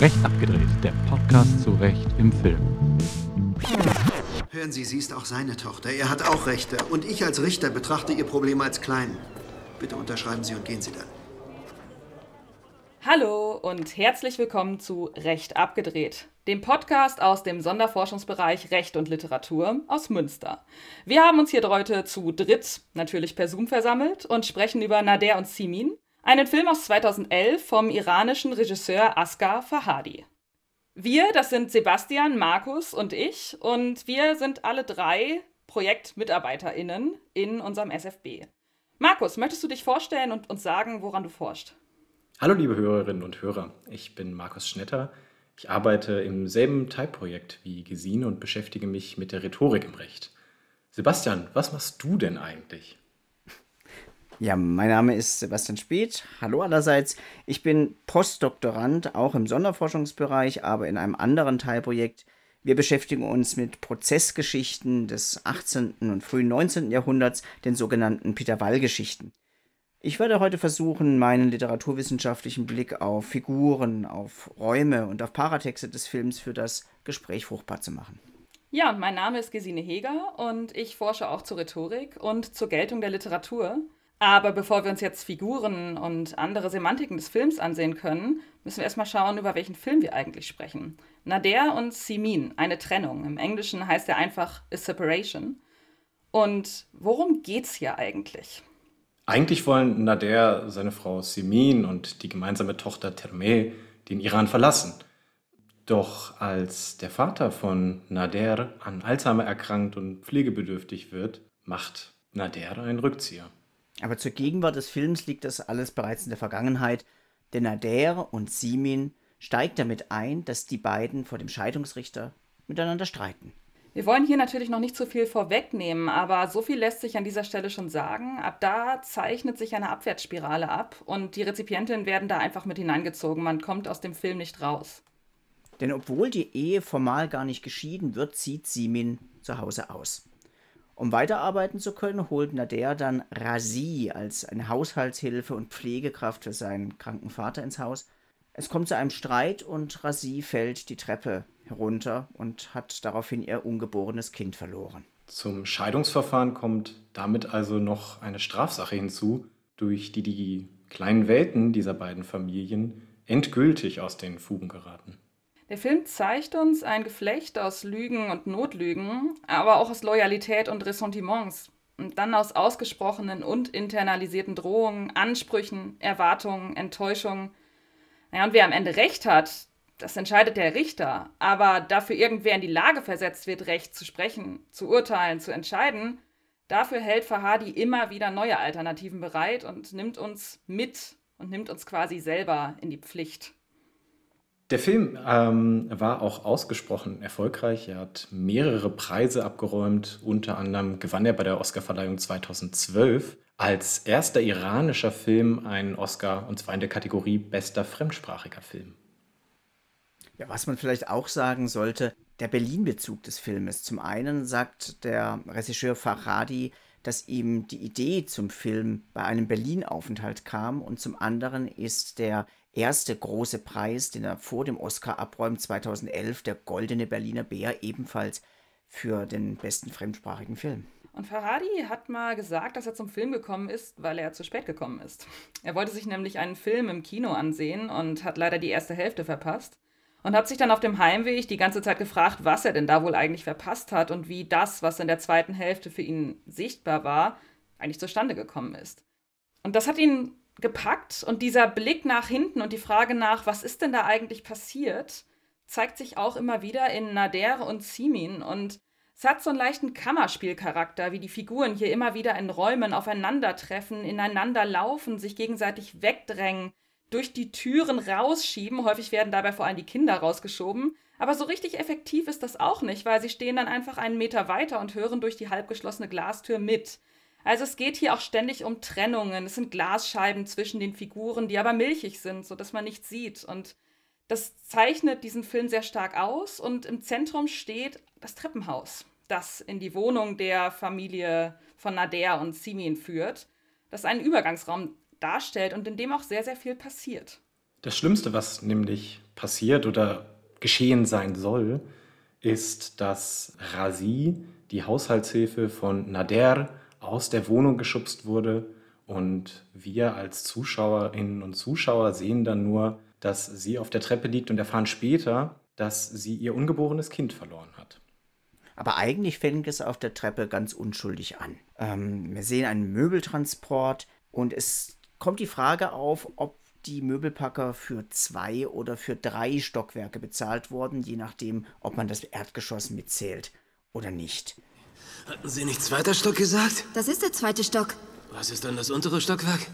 Recht abgedreht, der Podcast zu Recht im Film. Hören Sie, sie ist auch seine Tochter. Er hat auch Rechte. Und ich als Richter betrachte Ihr Problem als klein. Bitte unterschreiben Sie und gehen Sie dann. Hallo und herzlich willkommen zu Recht abgedreht, dem Podcast aus dem Sonderforschungsbereich Recht und Literatur aus Münster. Wir haben uns hier heute zu dritt, natürlich per Zoom versammelt und sprechen über Nader und Simin, einen Film aus 2011 vom iranischen Regisseur Asghar Fahadi. Wir, das sind Sebastian, Markus und ich und wir sind alle drei ProjektmitarbeiterInnen in unserem SFB. Markus, möchtest du dich vorstellen und uns sagen, woran du forschst? Hallo liebe Hörerinnen und Hörer, ich bin Markus Schnetter. Ich arbeite im selben Teilprojekt wie Gesine und beschäftige mich mit der Rhetorik im Recht. Sebastian, was machst du denn eigentlich? Ja, mein Name ist Sebastian Speth. Hallo allerseits. Ich bin Postdoktorand, auch im Sonderforschungsbereich, aber in einem anderen Teilprojekt. Wir beschäftigen uns mit Prozessgeschichten des 18. und frühen 19. Jahrhunderts, den sogenannten Peter Wall-Geschichten. Ich werde heute versuchen, meinen literaturwissenschaftlichen Blick auf Figuren, auf Räume und auf Paratexte des Films für das Gespräch fruchtbar zu machen. Ja, mein Name ist Gesine Heger und ich forsche auch zur Rhetorik und zur Geltung der Literatur. Aber bevor wir uns jetzt Figuren und andere Semantiken des Films ansehen können, müssen wir erstmal schauen, über welchen Film wir eigentlich sprechen. Nader und Simin, eine Trennung. Im Englischen heißt er einfach A Separation. Und worum geht's hier eigentlich? Eigentlich wollen Nader, seine Frau Simin und die gemeinsame Tochter Termeh den Iran verlassen. Doch als der Vater von Nader an Alzheimer erkrankt und pflegebedürftig wird, macht Nader einen Rückzieher. Aber zur Gegenwart des Films liegt das alles bereits in der Vergangenheit, denn Nader und Simin steigt damit ein, dass die beiden vor dem Scheidungsrichter miteinander streiten. Wir wollen hier natürlich noch nicht zu viel vorwegnehmen, aber so viel lässt sich an dieser Stelle schon sagen. Ab da zeichnet sich eine Abwärtsspirale ab und die Rezipientinnen werden da einfach mit hineingezogen. Man kommt aus dem Film nicht raus. Denn obwohl die Ehe formal gar nicht geschieden wird, zieht Simin zu Hause aus. Um weiterarbeiten zu können, holt Nader dann Razi als eine Haushaltshilfe und Pflegekraft für seinen kranken Vater ins Haus. Es kommt zu einem Streit und Razi fällt die Treppe herunter und hat daraufhin ihr ungeborenes Kind verloren. Zum Scheidungsverfahren kommt damit also noch eine Strafsache hinzu, durch die die kleinen Welten dieser beiden Familien endgültig aus den Fugen geraten. Der Film zeigt uns ein Geflecht aus Lügen und Notlügen, aber auch aus Loyalität und Ressentiments. Und dann aus ausgesprochenen und internalisierten Drohungen, Ansprüchen, Erwartungen, Enttäuschungen. Naja, und wer am Ende recht hat, das entscheidet der Richter. Aber dafür irgendwer in die Lage versetzt wird, Recht zu sprechen, zu urteilen, zu entscheiden, dafür hält Fahadi immer wieder neue Alternativen bereit und nimmt uns mit und nimmt uns quasi selber in die Pflicht. Der Film ähm, war auch ausgesprochen erfolgreich. Er hat mehrere Preise abgeräumt. Unter anderem gewann er bei der Oscarverleihung 2012 als erster iranischer Film einen Oscar, und zwar in der Kategorie Bester fremdsprachiger Film. Ja, was man vielleicht auch sagen sollte, der Berlin-Bezug des Filmes. Zum einen sagt der Regisseur Farhadi, dass ihm die Idee zum Film bei einem Berlin-Aufenthalt kam und zum anderen ist der erste große Preis, den er vor dem Oscar abräumt, 2011, der Goldene Berliner Bär, ebenfalls für den besten fremdsprachigen Film. Und Farhadi hat mal gesagt, dass er zum Film gekommen ist, weil er zu spät gekommen ist. Er wollte sich nämlich einen Film im Kino ansehen und hat leider die erste Hälfte verpasst und hat sich dann auf dem Heimweg die ganze Zeit gefragt, was er denn da wohl eigentlich verpasst hat und wie das, was in der zweiten Hälfte für ihn sichtbar war, eigentlich zustande gekommen ist. Und das hat ihn gepackt und dieser Blick nach hinten und die Frage nach, was ist denn da eigentlich passiert, zeigt sich auch immer wieder in Nader und Simin und es hat so einen leichten Kammerspielcharakter, wie die Figuren hier immer wieder in Räumen aufeinandertreffen, ineinander laufen, sich gegenseitig wegdrängen, durch die Türen rausschieben. Häufig werden dabei vor allem die Kinder rausgeschoben. Aber so richtig effektiv ist das auch nicht, weil sie stehen dann einfach einen Meter weiter und hören durch die halbgeschlossene Glastür mit. Also es geht hier auch ständig um Trennungen. Es sind Glasscheiben zwischen den Figuren, die aber milchig sind, sodass man nichts sieht. Und das zeichnet diesen Film sehr stark aus. Und im Zentrum steht das Treppenhaus, das in die Wohnung der Familie von Nader und Simin führt. Das ist ein Übergangsraum darstellt und in dem auch sehr, sehr viel passiert. Das Schlimmste, was nämlich passiert oder geschehen sein soll, ist, dass Razi, die Haushaltshilfe von Nader, aus der Wohnung geschubst wurde und wir als Zuschauerinnen und Zuschauer sehen dann nur, dass sie auf der Treppe liegt und erfahren später, dass sie ihr ungeborenes Kind verloren hat. Aber eigentlich fängt es auf der Treppe ganz unschuldig an. Ähm, wir sehen einen Möbeltransport und es kommt die Frage auf, ob die Möbelpacker für zwei oder für drei Stockwerke bezahlt wurden, je nachdem, ob man das Erdgeschoss mitzählt oder nicht. Hatten Sie nicht zweiter Stock gesagt? Das ist der zweite Stock. Was ist dann das untere Stockwerk?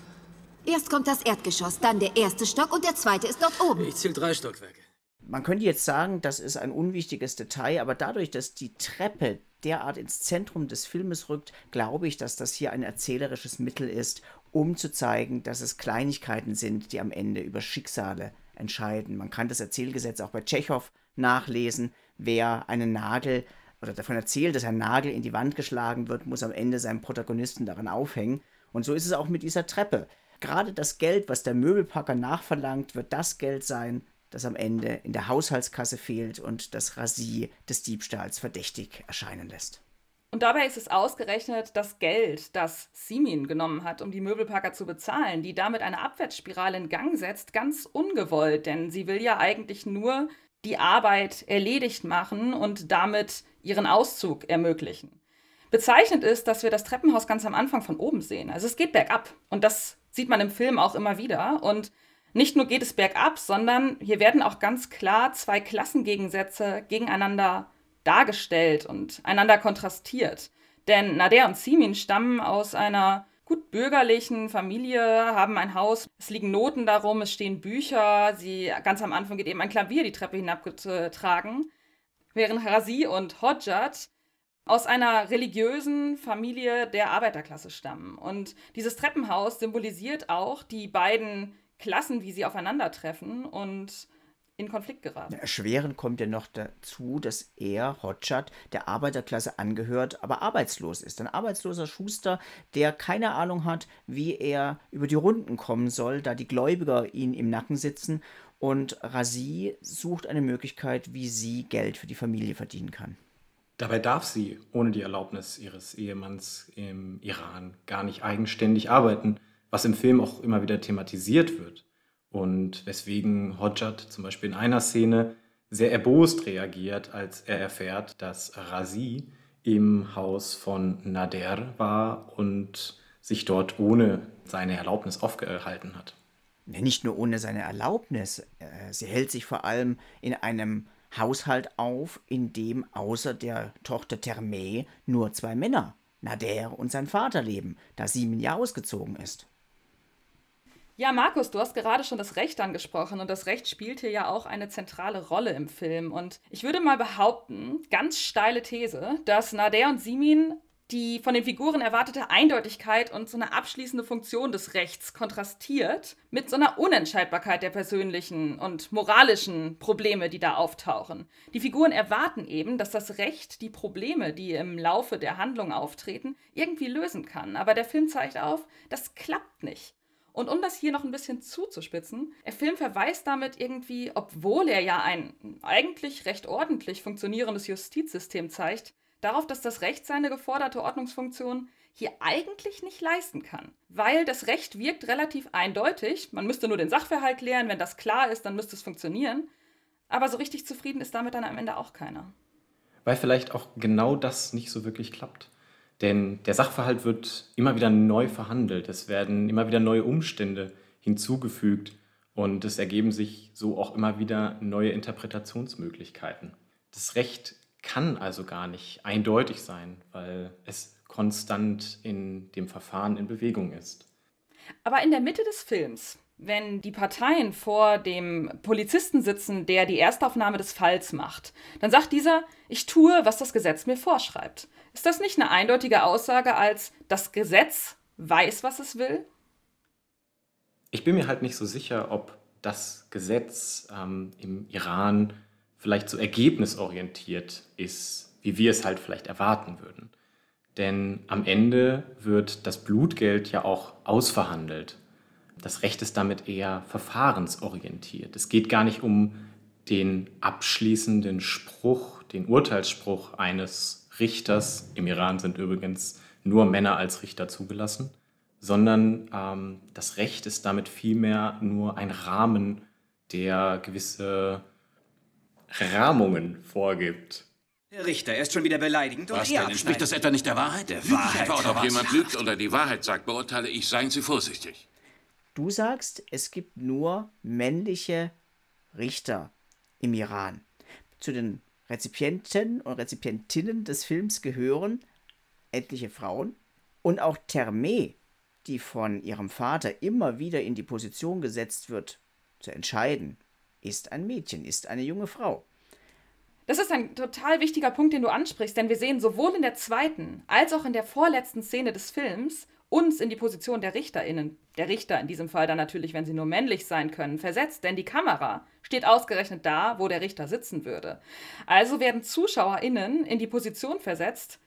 Erst kommt das Erdgeschoss, dann der erste Stock und der zweite ist dort oben. Ich zähle drei Stockwerke. Man könnte jetzt sagen, das ist ein unwichtiges Detail, aber dadurch, dass die Treppe derart ins Zentrum des Filmes rückt, glaube ich, dass das hier ein erzählerisches Mittel ist, um zu zeigen, dass es Kleinigkeiten sind, die am Ende über Schicksale entscheiden. Man kann das Erzählgesetz auch bei Tschechow nachlesen. Wer einen Nagel oder davon erzählt, dass ein Nagel in die Wand geschlagen wird, muss am Ende seinen Protagonisten daran aufhängen. Und so ist es auch mit dieser Treppe. Gerade das Geld, was der Möbelpacker nachverlangt, wird das Geld sein, das am Ende in der Haushaltskasse fehlt und das Rasier des Diebstahls verdächtig erscheinen lässt. Und dabei ist es ausgerechnet das Geld, das Simin genommen hat, um die Möbelpacker zu bezahlen, die damit eine Abwärtsspirale in Gang setzt, ganz ungewollt, denn sie will ja eigentlich nur die Arbeit erledigt machen und damit ihren Auszug ermöglichen. Bezeichnend ist, dass wir das Treppenhaus ganz am Anfang von oben sehen. Also es geht bergab und das sieht man im Film auch immer wieder und nicht nur geht es bergab, sondern hier werden auch ganz klar zwei Klassengegensätze gegeneinander dargestellt und einander kontrastiert. Denn Nader und Simin stammen aus einer gut bürgerlichen Familie, haben ein Haus, es liegen Noten darum, es stehen Bücher, sie ganz am Anfang geht eben ein Klavier die Treppe hinabgetragen, während Razi und Hodjat aus einer religiösen Familie der Arbeiterklasse stammen. Und dieses Treppenhaus symbolisiert auch die beiden Klassen, wie sie aufeinandertreffen und in Konflikt geraten. Erschwerend kommt ja noch dazu, dass er, Hotschat, der Arbeiterklasse angehört, aber arbeitslos ist. Ein arbeitsloser Schuster, der keine Ahnung hat, wie er über die Runden kommen soll, da die Gläubiger ihn im Nacken sitzen. Und Razi sucht eine Möglichkeit, wie sie Geld für die Familie verdienen kann. Dabei darf sie ohne die Erlaubnis ihres Ehemanns im Iran gar nicht eigenständig arbeiten, was im Film auch immer wieder thematisiert wird und weswegen Hodjat zum Beispiel in einer Szene sehr erbost reagiert, als er erfährt, dass Razi im Haus von Nader war und sich dort ohne seine Erlaubnis aufgehalten hat. Nicht nur ohne seine Erlaubnis, äh, sie hält sich vor allem in einem Haushalt auf, in dem außer der Tochter Terme nur zwei Männer, Nader und sein Vater leben, da Simen ja ausgezogen ist. Ja, Markus, du hast gerade schon das Recht angesprochen und das Recht spielt hier ja auch eine zentrale Rolle im Film. Und ich würde mal behaupten, ganz steile These, dass Nader und Simin die von den Figuren erwartete Eindeutigkeit und so eine abschließende Funktion des Rechts kontrastiert mit so einer Unentscheidbarkeit der persönlichen und moralischen Probleme, die da auftauchen. Die Figuren erwarten eben, dass das Recht die Probleme, die im Laufe der Handlung auftreten, irgendwie lösen kann. Aber der Film zeigt auf, das klappt nicht. Und um das hier noch ein bisschen zuzuspitzen, der Film verweist damit irgendwie, obwohl er ja ein eigentlich recht ordentlich funktionierendes Justizsystem zeigt, darauf, dass das Recht seine geforderte Ordnungsfunktion hier eigentlich nicht leisten kann. Weil das Recht wirkt relativ eindeutig, man müsste nur den Sachverhalt klären, wenn das klar ist, dann müsste es funktionieren. Aber so richtig zufrieden ist damit dann am Ende auch keiner. Weil vielleicht auch genau das nicht so wirklich klappt. Denn der Sachverhalt wird immer wieder neu verhandelt. Es werden immer wieder neue Umstände hinzugefügt und es ergeben sich so auch immer wieder neue Interpretationsmöglichkeiten. Das Recht kann also gar nicht eindeutig sein, weil es konstant in dem Verfahren in Bewegung ist. Aber in der Mitte des Films, wenn die Parteien vor dem Polizisten sitzen, der die Erstaufnahme des Falls macht, dann sagt dieser, ich tue, was das Gesetz mir vorschreibt. Ist das nicht eine eindeutige Aussage als das Gesetz weiß, was es will? Ich bin mir halt nicht so sicher, ob das Gesetz ähm, im Iran vielleicht so ergebnisorientiert ist, wie wir es halt vielleicht erwarten würden. Denn am Ende wird das Blutgeld ja auch ausverhandelt. Das Recht ist damit eher verfahrensorientiert. Es geht gar nicht um den abschließenden Spruch, den Urteilsspruch eines Richters. Im Iran sind übrigens nur Männer als Richter zugelassen, sondern ähm, das Recht ist damit vielmehr nur ein Rahmen, der gewisse Rahmungen vorgibt. Herr Richter, er ist schon wieder beleidigend und Was er denn? Entspricht das etwa nicht der Wahrheit? Der Wahrheit. etwa oder Ob jemand lügt oder die Wahrheit sagt, beurteile ich. Seien Sie vorsichtig. Du sagst, es gibt nur männliche Richter im Iran. Zu den Rezipienten und Rezipientinnen des Films gehören etliche Frauen und auch Terme, die von ihrem Vater immer wieder in die Position gesetzt wird, zu entscheiden, ist ein Mädchen, ist eine junge Frau. Das ist ein total wichtiger Punkt, den du ansprichst, denn wir sehen sowohl in der zweiten als auch in der vorletzten Szene des Films uns in die Position der RichterInnen, der Richter in diesem Fall dann natürlich, wenn sie nur männlich sein können, versetzt, denn die Kamera steht ausgerechnet da, wo der Richter sitzen würde. Also werden ZuschauerInnen in die Position versetzt,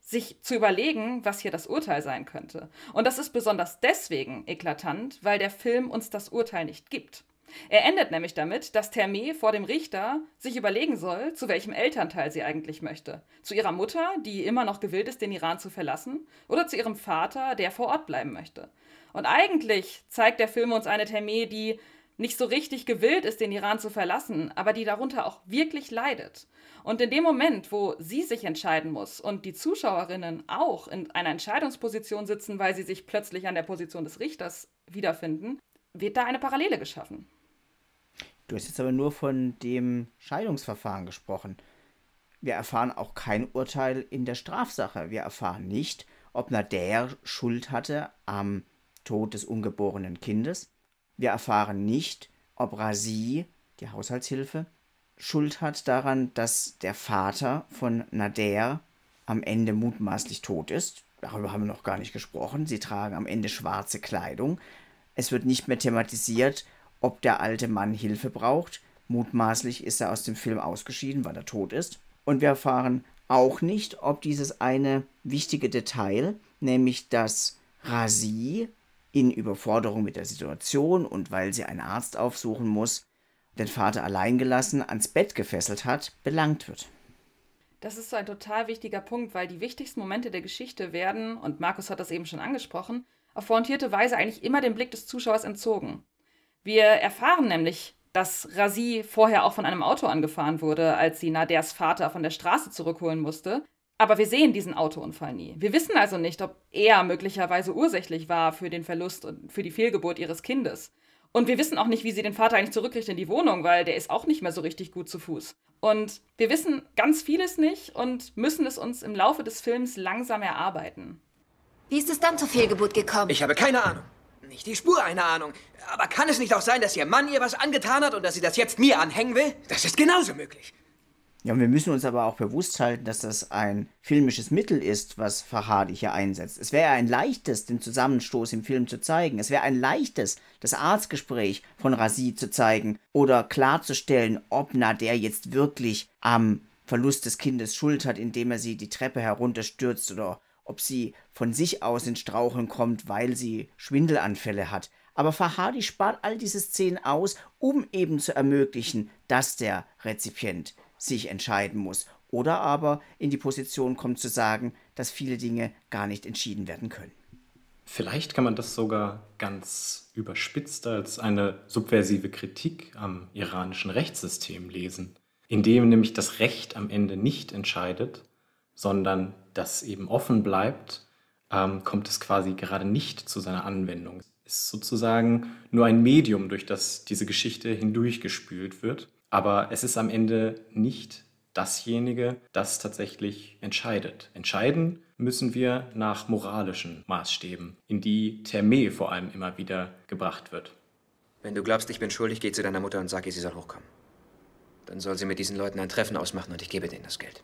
sich zu überlegen, was hier das Urteil sein könnte. Und das ist besonders deswegen eklatant, weil der Film uns das Urteil nicht gibt. Er endet nämlich damit, dass Terme vor dem Richter sich überlegen soll, zu welchem Elternteil sie eigentlich möchte. Zu ihrer Mutter, die immer noch gewillt ist, den Iran zu verlassen, oder zu ihrem Vater, der vor Ort bleiben möchte. Und eigentlich zeigt der Film uns eine Terme, die nicht so richtig gewillt ist, den Iran zu verlassen, aber die darunter auch wirklich leidet. Und in dem Moment, wo sie sich entscheiden muss und die Zuschauerinnen auch in einer Entscheidungsposition sitzen, weil sie sich plötzlich an der Position des Richters wiederfinden, wird da eine Parallele geschaffen. Du hast jetzt aber nur von dem Scheidungsverfahren gesprochen. Wir erfahren auch kein Urteil in der Strafsache. Wir erfahren nicht, ob Nader Schuld hatte am Tod des ungeborenen Kindes. Wir erfahren nicht, ob Razi, die Haushaltshilfe, Schuld hat daran, dass der Vater von Nader am Ende mutmaßlich tot ist. Darüber haben wir noch gar nicht gesprochen. Sie tragen am Ende schwarze Kleidung. Es wird nicht mehr thematisiert, ob der alte Mann Hilfe braucht. Mutmaßlich ist er aus dem Film ausgeschieden, weil er tot ist. Und wir erfahren auch nicht, ob dieses eine wichtige Detail, nämlich dass Razi in Überforderung mit der Situation und weil sie einen Arzt aufsuchen muss, den Vater allein gelassen ans Bett gefesselt hat, belangt wird. Das ist so ein total wichtiger Punkt, weil die wichtigsten Momente der Geschichte werden, und Markus hat das eben schon angesprochen, auf pointierte Weise eigentlich immer dem Blick des Zuschauers entzogen. Wir erfahren nämlich, dass Razi vorher auch von einem Auto angefahren wurde, als sie Naders Vater von der Straße zurückholen musste. Aber wir sehen diesen Autounfall nie. Wir wissen also nicht, ob er möglicherweise ursächlich war für den Verlust und für die Fehlgeburt ihres Kindes. Und wir wissen auch nicht, wie sie den Vater eigentlich zurückkriegt in die Wohnung, weil der ist auch nicht mehr so richtig gut zu Fuß. Und wir wissen ganz vieles nicht und müssen es uns im Laufe des Films langsam erarbeiten. Wie ist es dann zur Fehlgeburt gekommen? Ich habe keine Ahnung. Nicht die Spur einer Ahnung. Aber kann es nicht auch sein, dass ihr Mann ihr was angetan hat und dass sie das jetzt mir anhängen will? Das ist genauso möglich. Ja, und wir müssen uns aber auch bewusst halten, dass das ein filmisches Mittel ist, was Farhadi hier einsetzt. Es wäre ein leichtes, den Zusammenstoß im Film zu zeigen. Es wäre ein leichtes, das Arztgespräch von Razi zu zeigen oder klarzustellen, ob Nader jetzt wirklich am Verlust des Kindes Schuld hat, indem er sie die Treppe herunterstürzt oder ob sie von sich aus ins Straucheln kommt, weil sie Schwindelanfälle hat. Aber Farhadi spart all diese Szenen aus, um eben zu ermöglichen, dass der Rezipient sich entscheiden muss oder aber in die Position kommt zu sagen, dass viele Dinge gar nicht entschieden werden können. Vielleicht kann man das sogar ganz überspitzt als eine subversive Kritik am iranischen Rechtssystem lesen, indem nämlich das Recht am Ende nicht entscheidet, sondern das eben offen bleibt, ähm, kommt es quasi gerade nicht zu seiner Anwendung. Es ist sozusagen nur ein Medium, durch das diese Geschichte hindurchgespült wird, aber es ist am Ende nicht dasjenige, das tatsächlich entscheidet. Entscheiden müssen wir nach moralischen Maßstäben, in die Terme vor allem immer wieder gebracht wird. Wenn du glaubst, ich bin schuldig, geh zu deiner Mutter und sag ihr, sie soll hochkommen. Dann soll sie mit diesen Leuten ein Treffen ausmachen und ich gebe denen das Geld.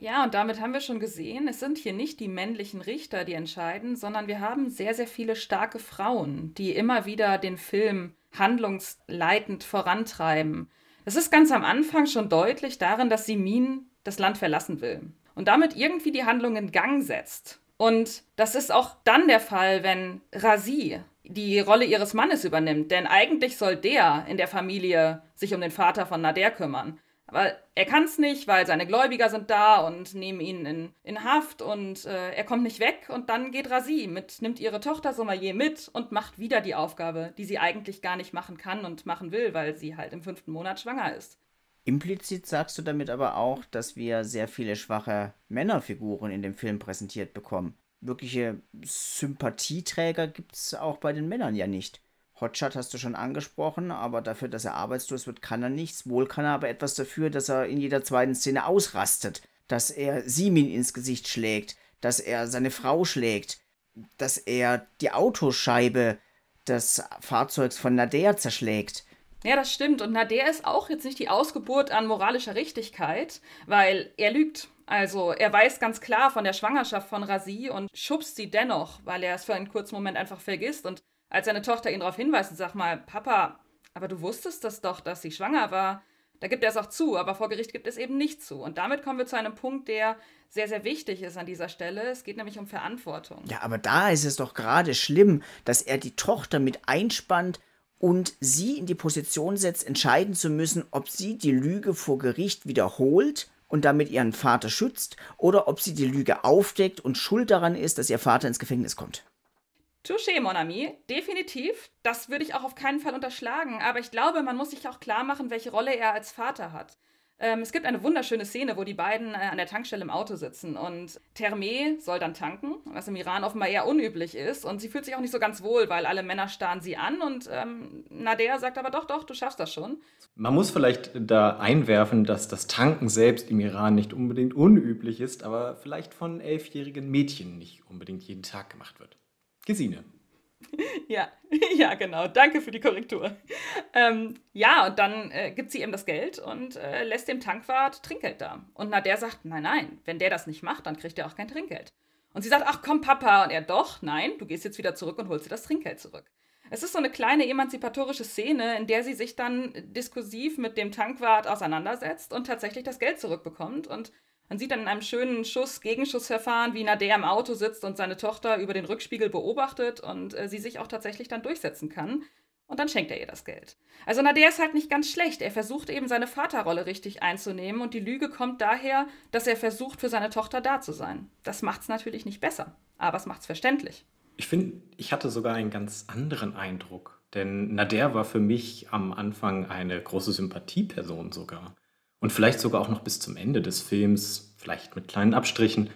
Ja, und damit haben wir schon gesehen, es sind hier nicht die männlichen Richter, die entscheiden, sondern wir haben sehr, sehr viele starke Frauen, die immer wieder den Film handlungsleitend vorantreiben. Es ist ganz am Anfang schon deutlich darin, dass Simin das Land verlassen will und damit irgendwie die Handlung in Gang setzt. Und das ist auch dann der Fall, wenn Rasi die Rolle ihres Mannes übernimmt. Denn eigentlich soll der in der Familie sich um den Vater von Nader kümmern. Aber er kann es nicht, weil seine Gläubiger sind da und nehmen ihn in, in Haft und äh, er kommt nicht weg. Und dann geht Rasi mit, nimmt ihre Tochter Sommelier mit und macht wieder die Aufgabe, die sie eigentlich gar nicht machen kann und machen will, weil sie halt im fünften Monat schwanger ist. Implizit sagst du damit aber auch, dass wir sehr viele schwache Männerfiguren in dem Film präsentiert bekommen. Wirkliche Sympathieträger gibt es auch bei den Männern ja nicht. Hotshot hast du schon angesprochen, aber dafür, dass er arbeitslos wird, kann er nichts. Wohl kann er aber etwas dafür, dass er in jeder zweiten Szene ausrastet, dass er Simin ins Gesicht schlägt, dass er seine Frau schlägt, dass er die Autoscheibe des Fahrzeugs von Nader zerschlägt. Ja, das stimmt. Und Nader ist auch jetzt nicht die Ausgeburt an moralischer Richtigkeit, weil er lügt. Also er weiß ganz klar von der Schwangerschaft von Rasi und schubst sie dennoch, weil er es für einen kurzen Moment einfach vergisst und als seine Tochter ihn darauf hinweist und sagt mal, Papa, aber du wusstest das doch, dass sie schwanger war. Da gibt er es auch zu, aber vor Gericht gibt es eben nicht zu. Und damit kommen wir zu einem Punkt, der sehr, sehr wichtig ist an dieser Stelle. Es geht nämlich um Verantwortung. Ja, aber da ist es doch gerade schlimm, dass er die Tochter mit einspannt und sie in die Position setzt, entscheiden zu müssen, ob sie die Lüge vor Gericht wiederholt und damit ihren Vater schützt oder ob sie die Lüge aufdeckt und schuld daran ist, dass ihr Vater ins Gefängnis kommt. Touché, mon ami, definitiv. Das würde ich auch auf keinen Fall unterschlagen. Aber ich glaube, man muss sich auch klar machen, welche Rolle er als Vater hat. Ähm, es gibt eine wunderschöne Szene, wo die beiden äh, an der Tankstelle im Auto sitzen und Terme soll dann tanken, was im Iran offenbar eher unüblich ist. Und sie fühlt sich auch nicht so ganz wohl, weil alle Männer starren sie an und ähm, Nader sagt aber doch, doch, du schaffst das schon. Man muss vielleicht da einwerfen, dass das Tanken selbst im Iran nicht unbedingt unüblich ist, aber vielleicht von elfjährigen Mädchen nicht unbedingt jeden Tag gemacht wird. Gesine. Ja, ja, genau. Danke für die Korrektur. Ähm, ja, und dann äh, gibt sie ihm das Geld und äh, lässt dem Tankwart Trinkgeld da. Und na, der sagt, nein, nein, wenn der das nicht macht, dann kriegt er auch kein Trinkgeld. Und sie sagt, ach komm, Papa. Und er, doch, nein, du gehst jetzt wieder zurück und holst dir das Trinkgeld zurück. Es ist so eine kleine emanzipatorische Szene, in der sie sich dann diskursiv mit dem Tankwart auseinandersetzt und tatsächlich das Geld zurückbekommt. Und man sieht dann in einem schönen Schuss-Gegenschussverfahren, wie Nader im Auto sitzt und seine Tochter über den Rückspiegel beobachtet und äh, sie sich auch tatsächlich dann durchsetzen kann. Und dann schenkt er ihr das Geld. Also Nader ist halt nicht ganz schlecht. Er versucht eben seine Vaterrolle richtig einzunehmen und die Lüge kommt daher, dass er versucht, für seine Tochter da zu sein. Das macht es natürlich nicht besser, aber es macht es verständlich. Ich finde, ich hatte sogar einen ganz anderen Eindruck. Denn Nader war für mich am Anfang eine große Sympathieperson sogar und vielleicht sogar auch noch bis zum Ende des Films, vielleicht mit kleinen Abstrichen.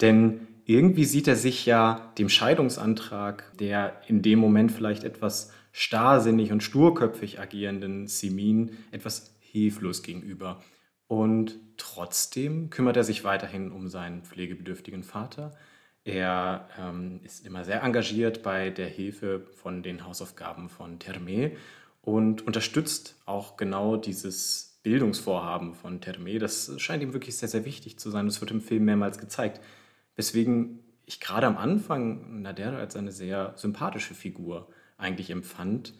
Denn irgendwie sieht er sich ja dem Scheidungsantrag der in dem Moment vielleicht etwas starrsinnig und sturköpfig agierenden Simin etwas hilflos gegenüber. Und trotzdem kümmert er sich weiterhin um seinen pflegebedürftigen Vater. Er ähm, ist immer sehr engagiert bei der Hilfe von den Hausaufgaben von Terme und unterstützt auch genau dieses Bildungsvorhaben von Terme, das scheint ihm wirklich sehr, sehr wichtig zu sein. Das wird im Film mehrmals gezeigt. Weswegen ich gerade am Anfang Nader als eine sehr sympathische Figur eigentlich empfand,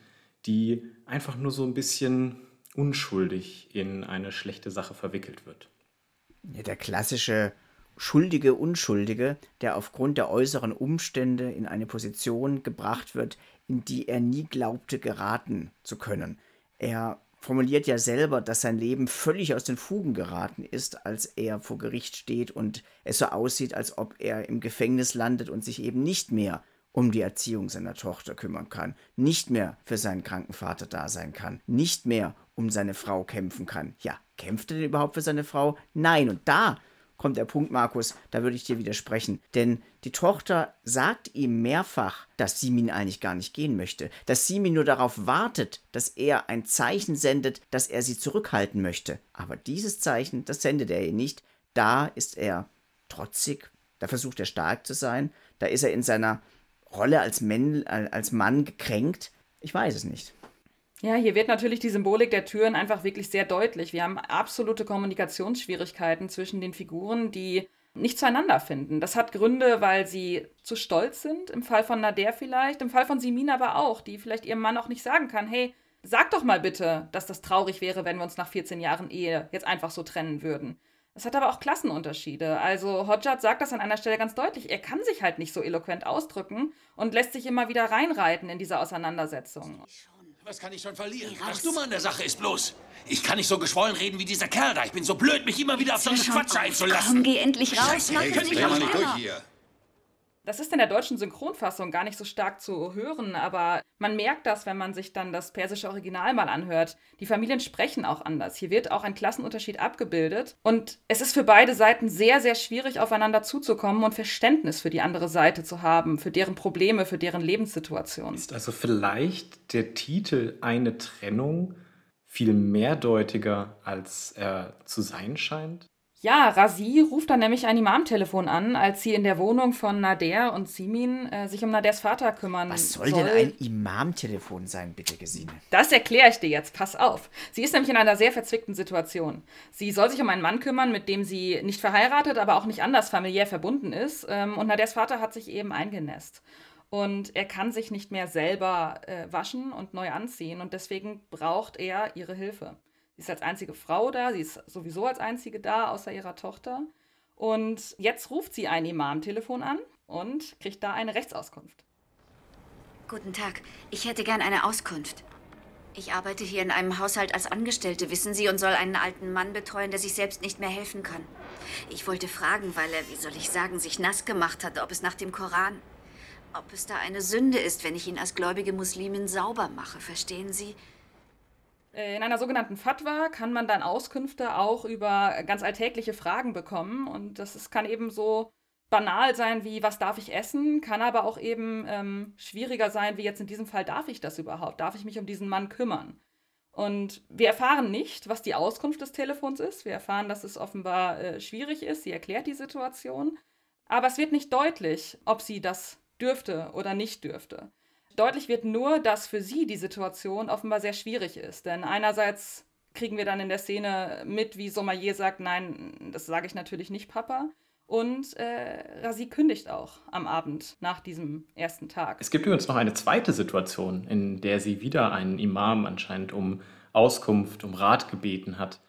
die einfach nur so ein bisschen unschuldig in eine schlechte Sache verwickelt wird. Ja, der klassische schuldige Unschuldige, der aufgrund der äußeren Umstände in eine Position gebracht wird, in die er nie glaubte geraten zu können. Er formuliert ja selber, dass sein Leben völlig aus den Fugen geraten ist, als er vor Gericht steht und es so aussieht, als ob er im Gefängnis landet und sich eben nicht mehr um die Erziehung seiner Tochter kümmern kann, nicht mehr für seinen kranken Vater da sein kann, nicht mehr um seine Frau kämpfen kann. Ja, kämpft er denn überhaupt für seine Frau? Nein, und da kommt der Punkt, Markus, da würde ich dir widersprechen. Denn die Tochter sagt ihm mehrfach, dass Simin eigentlich gar nicht gehen möchte, dass Simin nur darauf wartet, dass er ein Zeichen sendet, dass er sie zurückhalten möchte. Aber dieses Zeichen, das sendet er ihr nicht. Da ist er trotzig, da versucht er stark zu sein, da ist er in seiner Rolle als, Mann, als Mann gekränkt. Ich weiß es nicht. Ja, hier wird natürlich die Symbolik der Türen einfach wirklich sehr deutlich. Wir haben absolute Kommunikationsschwierigkeiten zwischen den Figuren, die nicht zueinander finden. Das hat Gründe, weil sie zu stolz sind, im Fall von Nader vielleicht, im Fall von Simin aber auch, die vielleicht ihrem Mann auch nicht sagen kann, hey, sag doch mal bitte, dass das traurig wäre, wenn wir uns nach 14 Jahren Ehe jetzt einfach so trennen würden. Es hat aber auch Klassenunterschiede. Also Hodjat sagt das an einer Stelle ganz deutlich. Er kann sich halt nicht so eloquent ausdrücken und lässt sich immer wieder reinreiten in diese Auseinandersetzung. Was kann ich schon verlieren? Das Dumme an der Sache ist bloß, ich kann nicht so geschwollen reden wie dieser Kerl da. Ich bin so blöd, mich immer wieder auf so eine Quatsch einzulassen. Komm, geh endlich raus. Mach mich nicht durch hier. Das ist in der deutschen Synchronfassung gar nicht so stark zu hören, aber man merkt das, wenn man sich dann das persische Original mal anhört. Die Familien sprechen auch anders. Hier wird auch ein Klassenunterschied abgebildet. Und es ist für beide Seiten sehr, sehr schwierig, aufeinander zuzukommen und Verständnis für die andere Seite zu haben, für deren Probleme, für deren Lebenssituation. Ist also vielleicht der Titel eine Trennung viel mehrdeutiger, als er zu sein scheint? Ja, Razi ruft dann nämlich ein Imam-Telefon an, als sie in der Wohnung von Nader und Simin äh, sich um Naders Vater kümmern Was soll denn ein Imam-Telefon sein, bitte, Gesine? Das erkläre ich dir jetzt, pass auf. Sie ist nämlich in einer sehr verzwickten Situation. Sie soll sich um einen Mann kümmern, mit dem sie nicht verheiratet, aber auch nicht anders familiär verbunden ist. Ähm, und Naders Vater hat sich eben eingenässt. Und er kann sich nicht mehr selber äh, waschen und neu anziehen. Und deswegen braucht er ihre Hilfe. Sie ist als einzige Frau da, sie ist sowieso als einzige da, außer ihrer Tochter. Und jetzt ruft sie ein Imam-Telefon an und kriegt da eine Rechtsauskunft. Guten Tag. Ich hätte gern eine Auskunft. Ich arbeite hier in einem Haushalt als Angestellte, wissen Sie, und soll einen alten Mann betreuen, der sich selbst nicht mehr helfen kann. Ich wollte fragen, weil er, wie soll ich sagen, sich nass gemacht hat, ob es nach dem Koran, ob es da eine Sünde ist, wenn ich ihn als gläubige Muslimin sauber mache, verstehen Sie? Äh, In einer sogenannten Fatwa kann man dann Auskünfte auch über ganz alltägliche Fragen bekommen. Und das ist, kann eben so banal sein wie, was darf ich essen, kann aber auch eben ähm, schwieriger sein, wie jetzt in diesem Fall, darf ich das überhaupt? Darf ich mich um diesen Mann kümmern? Und wir erfahren nicht, was die Auskunft des Telefons ist. Wir erfahren, dass es offenbar äh, schwierig ist. Sie erklärt die Situation. Aber es wird nicht deutlich, ob sie das dürfte oder nicht dürfte. Deutlich wird nur, dass für sie die Situation offenbar sehr schwierig ist. Denn einerseits kriegen wir dann in der Szene mit, wie Sommelier sagt, nein, das sage ich natürlich nicht, Papa. Und äh, Razi kündigt auch am Abend nach diesem ersten Tag. Es gibt übrigens noch eine zweite Situation, in der sie wieder einen Imam anscheinend um Auskunft, um Rat gebeten hat.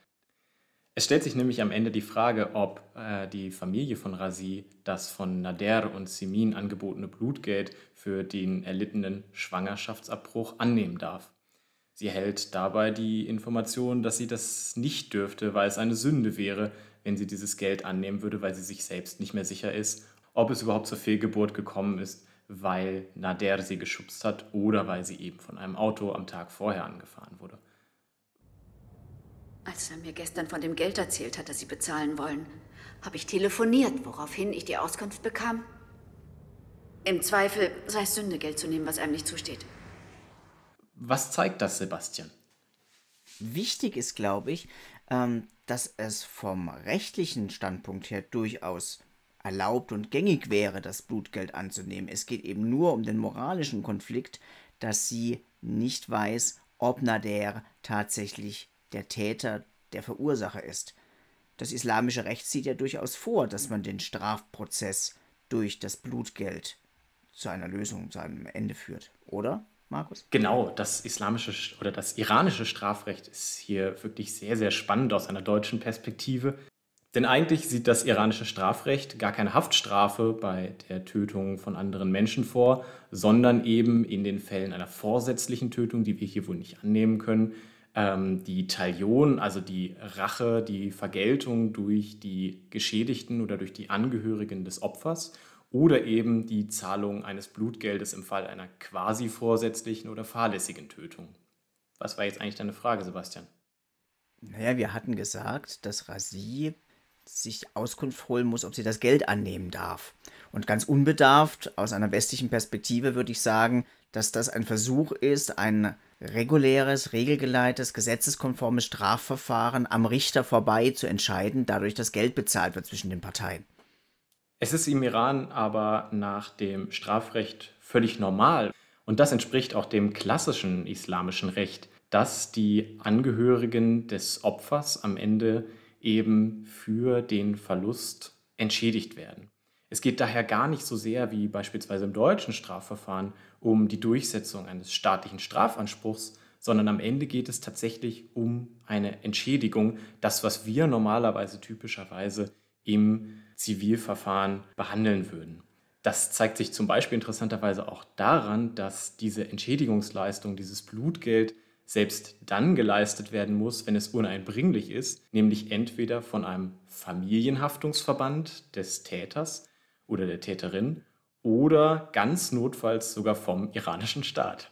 Es stellt sich nämlich am Ende die Frage, ob äh, die Familie von Razi das von Nader und Simin angebotene Blutgeld für den erlittenen Schwangerschaftsabbruch annehmen darf. Sie erhält dabei die Information, dass sie das nicht dürfte, weil es eine Sünde wäre, wenn sie dieses Geld annehmen würde, weil sie sich selbst nicht mehr sicher ist, ob es überhaupt zur Fehlgeburt gekommen ist, weil Nader sie geschubst hat oder weil sie eben von einem Auto am Tag vorher angefahren wurde. Als er mir gestern von dem Geld erzählt hat, das Sie bezahlen wollen, habe ich telefoniert, woraufhin ich die Auskunft bekam. Im Zweifel sei es Sünde, Geld zu nehmen, was einem nicht zusteht. Was zeigt das, Sebastian? Wichtig ist, glaube ich, ähm, dass es vom rechtlichen Standpunkt her durchaus erlaubt und gängig wäre, das Blutgeld anzunehmen. Es geht eben nur um den moralischen Konflikt, dass sie nicht weiß, ob Nader tatsächlich der Täter, der Verursacher ist. Das islamische Recht sieht ja durchaus vor, dass man den Strafprozess durch das Blutgeld zu einer Lösung, zu einem Ende führt, oder? Markus? Genau, das islamische oder das iranische Strafrecht ist hier wirklich sehr, sehr spannend aus einer deutschen Perspektive. Denn eigentlich sieht das iranische Strafrecht gar keine Haftstrafe bei der Tötung von anderen Menschen vor, sondern eben in den Fällen einer vorsätzlichen Tötung, die wir hier wohl nicht annehmen können, ähm, die Talion, also die Rache, die Vergeltung durch die Geschädigten oder durch die Angehörigen des Opfers oder eben die Zahlung eines Blutgeldes im Fall einer quasi vorsätzlichen oder fahrlässigen Tötung. Was war jetzt eigentlich deine Frage, Sebastian? Naja, wir hatten gesagt, dass Razi sich Auskunft holen muss, ob sie das Geld annehmen darf. Und ganz unbedarft, aus einer westlichen Perspektive, würde ich sagen, dass das ein Versuch ist, ein reguläres, regelgeleitetes, gesetzeskonformes Strafverfahren am Richter vorbei zu entscheiden, dadurch das Geld bezahlt wird zwischen den Parteien. Es ist im Iran aber nach dem Strafrecht völlig normal und das entspricht auch dem klassischen islamischen Recht, dass die Angehörigen des Opfers am Ende eben für den Verlust entschädigt werden. Es geht daher gar nicht so sehr wie beispielsweise im deutschen Strafverfahren um die Durchsetzung eines staatlichen Strafanspruchs, sondern am Ende geht es tatsächlich um eine Entschädigung, das, was wir normalerweise typischerweise im Zivilverfahren behandeln würden. Das zeigt sich zum Beispiel interessanterweise auch daran, dass diese Entschädigungsleistung, dieses Blutgeld, selbst dann geleistet werden muss, wenn es uneinbringlich ist, nämlich entweder von einem Familienhaftungsverband des Täters oder der Täterin oder ganz notfalls sogar vom iranischen Staat.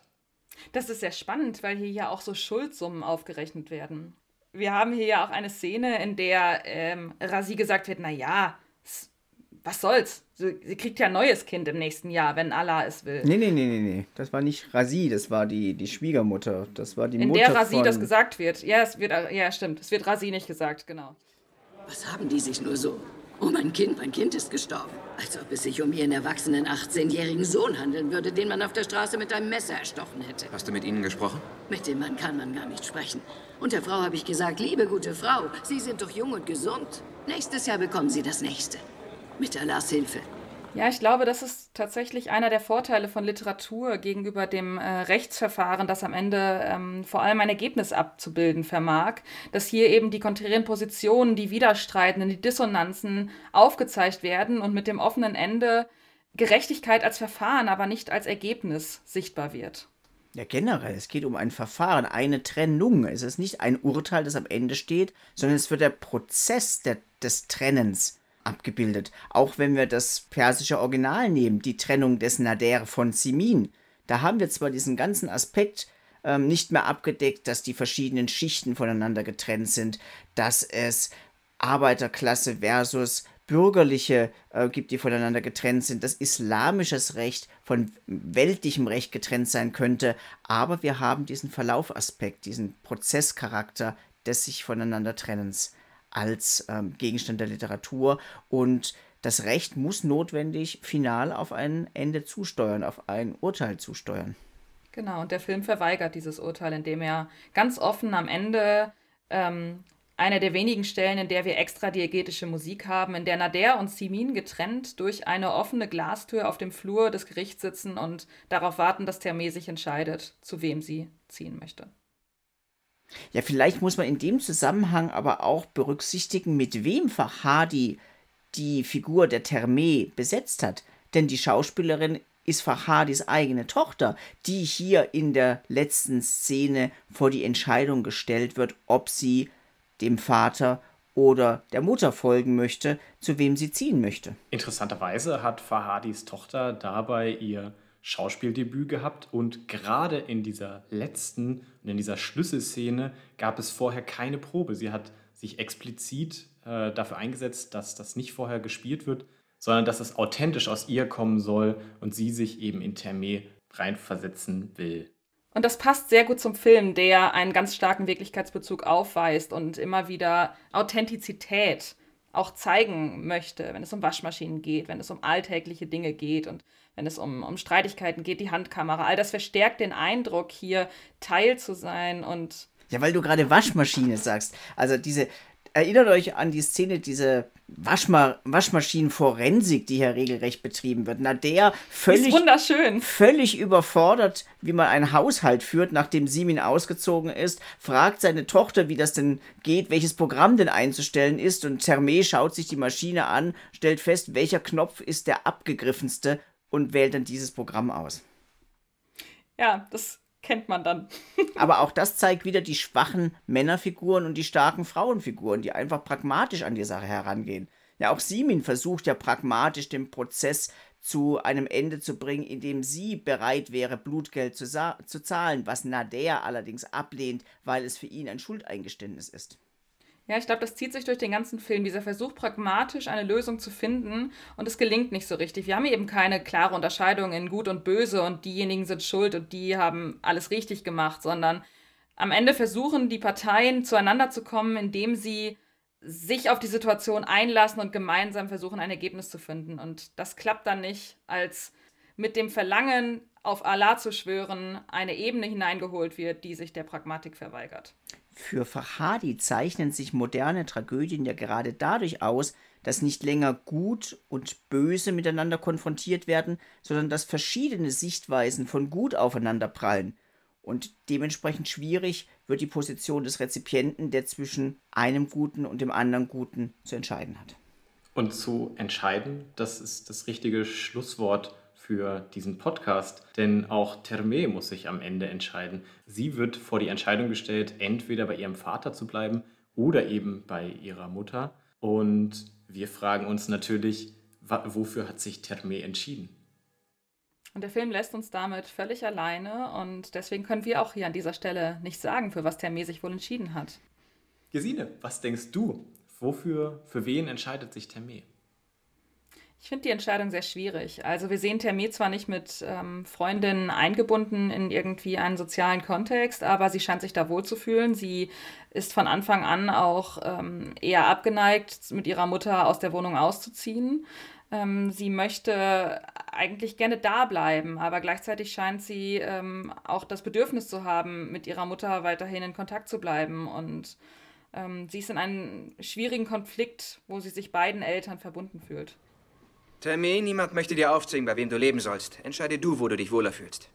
Das ist sehr spannend, weil hier ja auch so Schuldsummen aufgerechnet werden. Wir haben hier ja auch eine Szene, in der ähm, Rasi gesagt wird, naja, was soll's? Sie, sie, kriegt ja ein neues Kind im nächsten Jahr, wenn Allah es will. Nee, nee, nee, nee, nee. Das war nicht Rasi, das war die, die Schwiegermutter. Das war die in Mutter der Rasi von... das gesagt wird. Ja, es wird, ja, stimmt. Es wird Rasi nicht gesagt, genau. Was haben die sich nur so? Oh, mein Kind, mein Kind ist gestorben. Als ob es sich um ihren erwachsenen 18-jährigen Sohn handeln würde, den man auf der Straße mit einem Messer erstochen hätte. Hast du mit ihnen gesprochen? Mit dem Mann kann man gar nicht sprechen. Und der Frau habe ich gesagt, liebe gute Frau, Sie sind doch jung und gesund. Nächstes Jahr bekommen Sie das nächste. Mit Allahs Hilfe. Ja, ich glaube, das ist tatsächlich einer der Vorteile von Literatur gegenüber dem äh, Rechtsverfahren, das am Ende ähm, vor allem ein Ergebnis abzubilden vermag, dass hier eben die konträren Positionen, die Widerstreitenden, die Dissonanzen aufgezeigt werden und mit dem offenen Ende Gerechtigkeit als Verfahren, aber nicht als Ergebnis sichtbar wird. Ja, generell, es geht um ein Verfahren, eine Trennung. Es ist nicht ein Urteil, das am Ende steht, sondern es wird der Prozess der, des Trennens abgebildet. Auch wenn wir das persische Original nehmen, die Trennung des Nader von Simin. Da haben wir zwar diesen ganzen Aspekt ähm, nicht mehr abgedeckt, dass die verschiedenen Schichten voneinander getrennt sind, dass es Arbeiterklasse versus bürgerliche äh, gibt, die voneinander getrennt sind, dass islamisches Recht von weltlichem Recht getrennt sein könnte, aber wir haben diesen Verlaufaspekt, diesen Prozesscharakter des sich voneinander Trennens als ähm, Gegenstand der Literatur und das Recht muss notwendig final auf ein Ende zusteuern, auf ein Urteil zusteuern. Genau, und der Film verweigert dieses Urteil, indem er ganz offen am Ende ähm, eine der wenigen Stellen, in der wir extra diegetische Musik haben, in der Nader und Simin getrennt durch eine offene Glastür auf dem Flur des Gerichts sitzen und darauf warten, dass Terme sich entscheidet, zu wem sie ziehen möchte. Ja, vielleicht muss man in dem Zusammenhang aber auch berücksichtigen, mit wem Fahadi die Figur der Terme besetzt hat. Denn die Schauspielerin ist Fahadis eigene Tochter, die hier in der letzten Szene vor die Entscheidung gestellt wird, ob sie dem Vater oder der Mutter folgen möchte, zu wem sie ziehen möchte. Interessanterweise hat Fahadis Tochter dabei ihr Schauspieldebüt gehabt und gerade in dieser letzten und in dieser Schlüsselszene gab es vorher keine Probe. Sie hat sich explizit äh, dafür eingesetzt, dass das nicht vorher gespielt wird, sondern dass es authentisch aus ihr kommen soll und sie sich eben in Terme reinversetzen will. Und das passt sehr gut zum Film, der einen ganz starken Wirklichkeitsbezug aufweist und immer wieder Authentizität auch zeigen möchte, wenn es um Waschmaschinen geht, wenn es um alltägliche Dinge geht und wenn es um, um Streitigkeiten geht, die Handkamera. All das verstärkt den Eindruck, hier Teil zu sein und. Ja, weil du gerade Waschmaschine sagst. Also diese, erinnert euch an die Szene, diese Waschma Waschmaschinenforensik, die hier regelrecht betrieben wird. Na, der völlig, wunderschön. völlig überfordert, wie man einen Haushalt führt, nachdem Simin ausgezogen ist, fragt seine Tochter, wie das denn geht, welches Programm denn einzustellen ist. Und Terme schaut sich die Maschine an, stellt fest, welcher Knopf ist der abgegriffenste und wählt dann dieses Programm aus. Ja, das kennt man dann. Aber auch das zeigt wieder die schwachen Männerfiguren und die starken Frauenfiguren, die einfach pragmatisch an die Sache herangehen. Ja, auch Simin versucht ja pragmatisch den Prozess zu einem Ende zu bringen, indem sie bereit wäre, Blutgeld zu, zu zahlen, was Nader allerdings ablehnt, weil es für ihn ein Schuldeingeständnis ist. Ja, ich glaube, das zieht sich durch den ganzen Film, dieser Versuch, pragmatisch eine Lösung zu finden. Und es gelingt nicht so richtig. Wir haben eben keine klare Unterscheidung in Gut und Böse und diejenigen sind schuld und die haben alles richtig gemacht, sondern am Ende versuchen die Parteien zueinander zu kommen, indem sie sich auf die Situation einlassen und gemeinsam versuchen, ein Ergebnis zu finden. Und das klappt dann nicht, als mit dem Verlangen, auf Allah zu schwören, eine Ebene hineingeholt wird, die sich der Pragmatik verweigert. Für Fahadi zeichnen sich moderne Tragödien ja gerade dadurch aus, dass nicht länger Gut und Böse miteinander konfrontiert werden, sondern dass verschiedene Sichtweisen von Gut aufeinander prallen. Und dementsprechend schwierig wird die Position des Rezipienten, der zwischen einem Guten und dem anderen Guten zu entscheiden hat. Und zu entscheiden, das ist das richtige Schlusswort für diesen Podcast, denn auch Terme muss sich am Ende entscheiden. Sie wird vor die Entscheidung gestellt, entweder bei ihrem Vater zu bleiben oder eben bei ihrer Mutter. Und wir fragen uns natürlich, wofür hat sich Terme entschieden? Und der Film lässt uns damit völlig alleine und deswegen können wir auch hier an dieser Stelle nicht sagen, für was Terme sich wohl entschieden hat. Gesine, was denkst du? Wofür, für wen entscheidet sich Terme? Ich finde die Entscheidung sehr schwierig. Also wir sehen Terme zwar nicht mit ähm, Freundinnen eingebunden in irgendwie einen sozialen Kontext, aber sie scheint sich da wohlzufühlen. Sie ist von Anfang an auch ähm, eher abgeneigt, mit ihrer Mutter aus der Wohnung auszuziehen. Ähm, sie möchte eigentlich gerne da bleiben, aber gleichzeitig scheint sie ähm, auch das Bedürfnis zu haben, mit ihrer Mutter weiterhin in Kontakt zu bleiben. Und ähm, sie ist in einem schwierigen Konflikt, wo sie sich beiden Eltern verbunden fühlt. Tamé, niemand möchte dir aufzwingen, bei wem du leben sollst. Entscheide du, wo du dich wohler fühlst.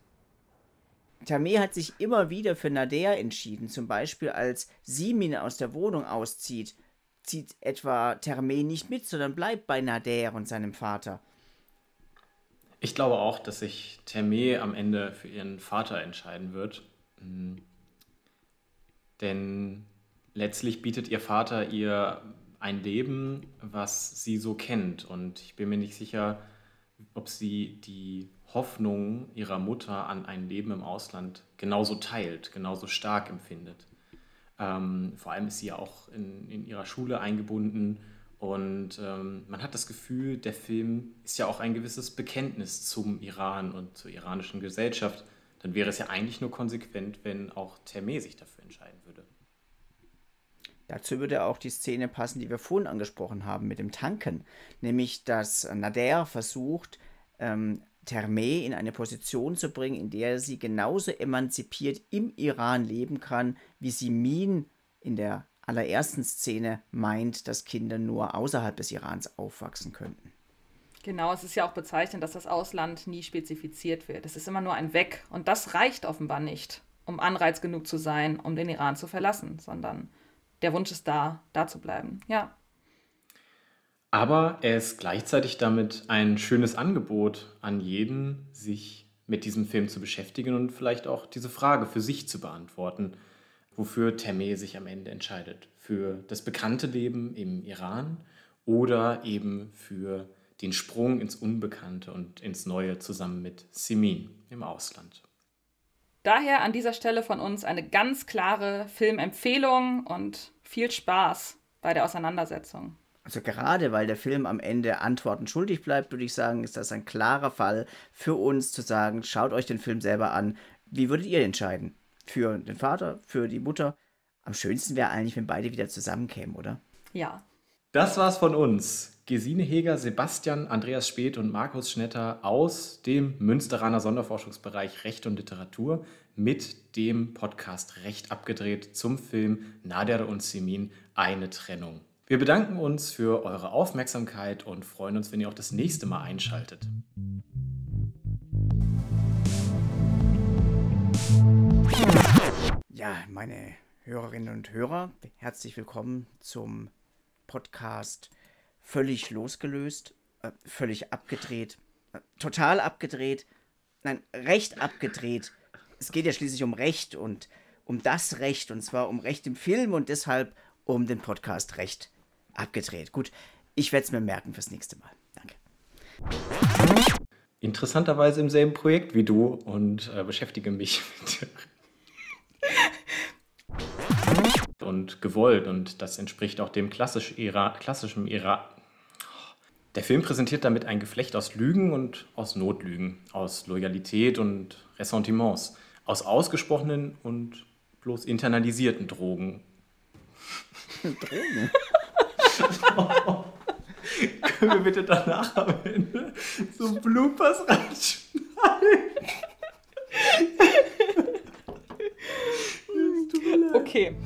Tamé hat sich immer wieder für Nader entschieden, zum Beispiel als Simin aus der Wohnung auszieht, zieht etwa Terme nicht mit, sondern bleibt bei Nader und seinem Vater. Ich glaube auch, dass sich Terme am Ende für ihren Vater entscheiden wird. Hm. Denn letztlich bietet ihr Vater ihr ein Leben, was sie so kennt. Und ich bin mir nicht sicher, ob sie die Hoffnung ihrer Mutter an ein Leben im Ausland genauso teilt, genauso stark empfindet. Ähm, vor allem ist sie ja auch in, in ihrer Schule eingebunden und ähm, man hat das Gefühl, der Film ist ja auch ein gewisses Bekenntnis zum Iran und zur iranischen Gesellschaft. Dann wäre es ja eigentlich nur konsequent, wenn auch Terme sich dafür entscheiden würde. Dazu würde auch die Szene passen, die wir vorhin angesprochen haben mit dem Tanken, nämlich dass Nader versucht, ähm, Terme in eine Position zu bringen, in der sie genauso emanzipiert im Iran leben kann, wie sie Min in der allerersten Szene meint, dass Kinder nur außerhalb des Irans aufwachsen könnten. Genau, es ist ja auch bezeichnend, dass das Ausland nie spezifiziert wird. Es ist immer nur ein Weg und das reicht offenbar nicht, um Anreiz genug zu sein, um den Iran zu verlassen, sondern der Wunsch ist da, da zu bleiben. Ja. Aber er ist gleichzeitig damit ein schönes Angebot an jeden, sich mit diesem Film zu beschäftigen und vielleicht auch diese Frage für sich zu beantworten, wofür Temeh sich am Ende entscheidet. Für das bekannte Leben im Iran oder eben für den Sprung ins Unbekannte und ins Neue zusammen mit Simin im Ausland. Daher an dieser Stelle von uns eine ganz klare Filmempfehlung und viel Spaß bei der Auseinandersetzung. Also gerade weil der Film am Ende Antworten schuldig bleibt, würde ich sagen, ist das ein klarer Fall für uns zu sagen, schaut euch den Film selber an. Wie würdet ihr entscheiden? Für den Vater, für die Mutter? Am schönsten wäre eigentlich, wenn beide wieder zusammenkämen, oder? Ja. Das war's von uns. Gesine Heger, Sebastian, Andreas Speth und Markus Schnetter aus dem Münsteraner Sonderforschungsbereich Recht und Literatur mit dem Podcast Recht abgedreht zum Film Nader und Semin eine Trennung. Wir bedanken uns für eure Aufmerksamkeit und freuen uns, wenn ihr auch das nächste Mal einschaltet. Ja, meine Hörerinnen und Hörer, herzlich willkommen zum Podcast völlig losgelöst, äh, völlig abgedreht, äh, total abgedreht, nein, recht abgedreht. Es geht ja schließlich um Recht und um das Recht und zwar um Recht im Film und deshalb um den Podcast Recht abgedreht. Gut, ich werde es mir merken fürs nächste Mal. Danke. Interessanterweise im selben Projekt wie du und äh, beschäftige mich mit und gewollt und das entspricht auch dem klassisch Ira klassischen Ira der Film präsentiert damit ein Geflecht aus Lügen und aus Notlügen, aus Loyalität und Ressentiments, aus ausgesprochenen und bloß internalisierten Drogen. Drogen? Können wir bitte danach am Ende so Bloopers reinschneiden? Okay.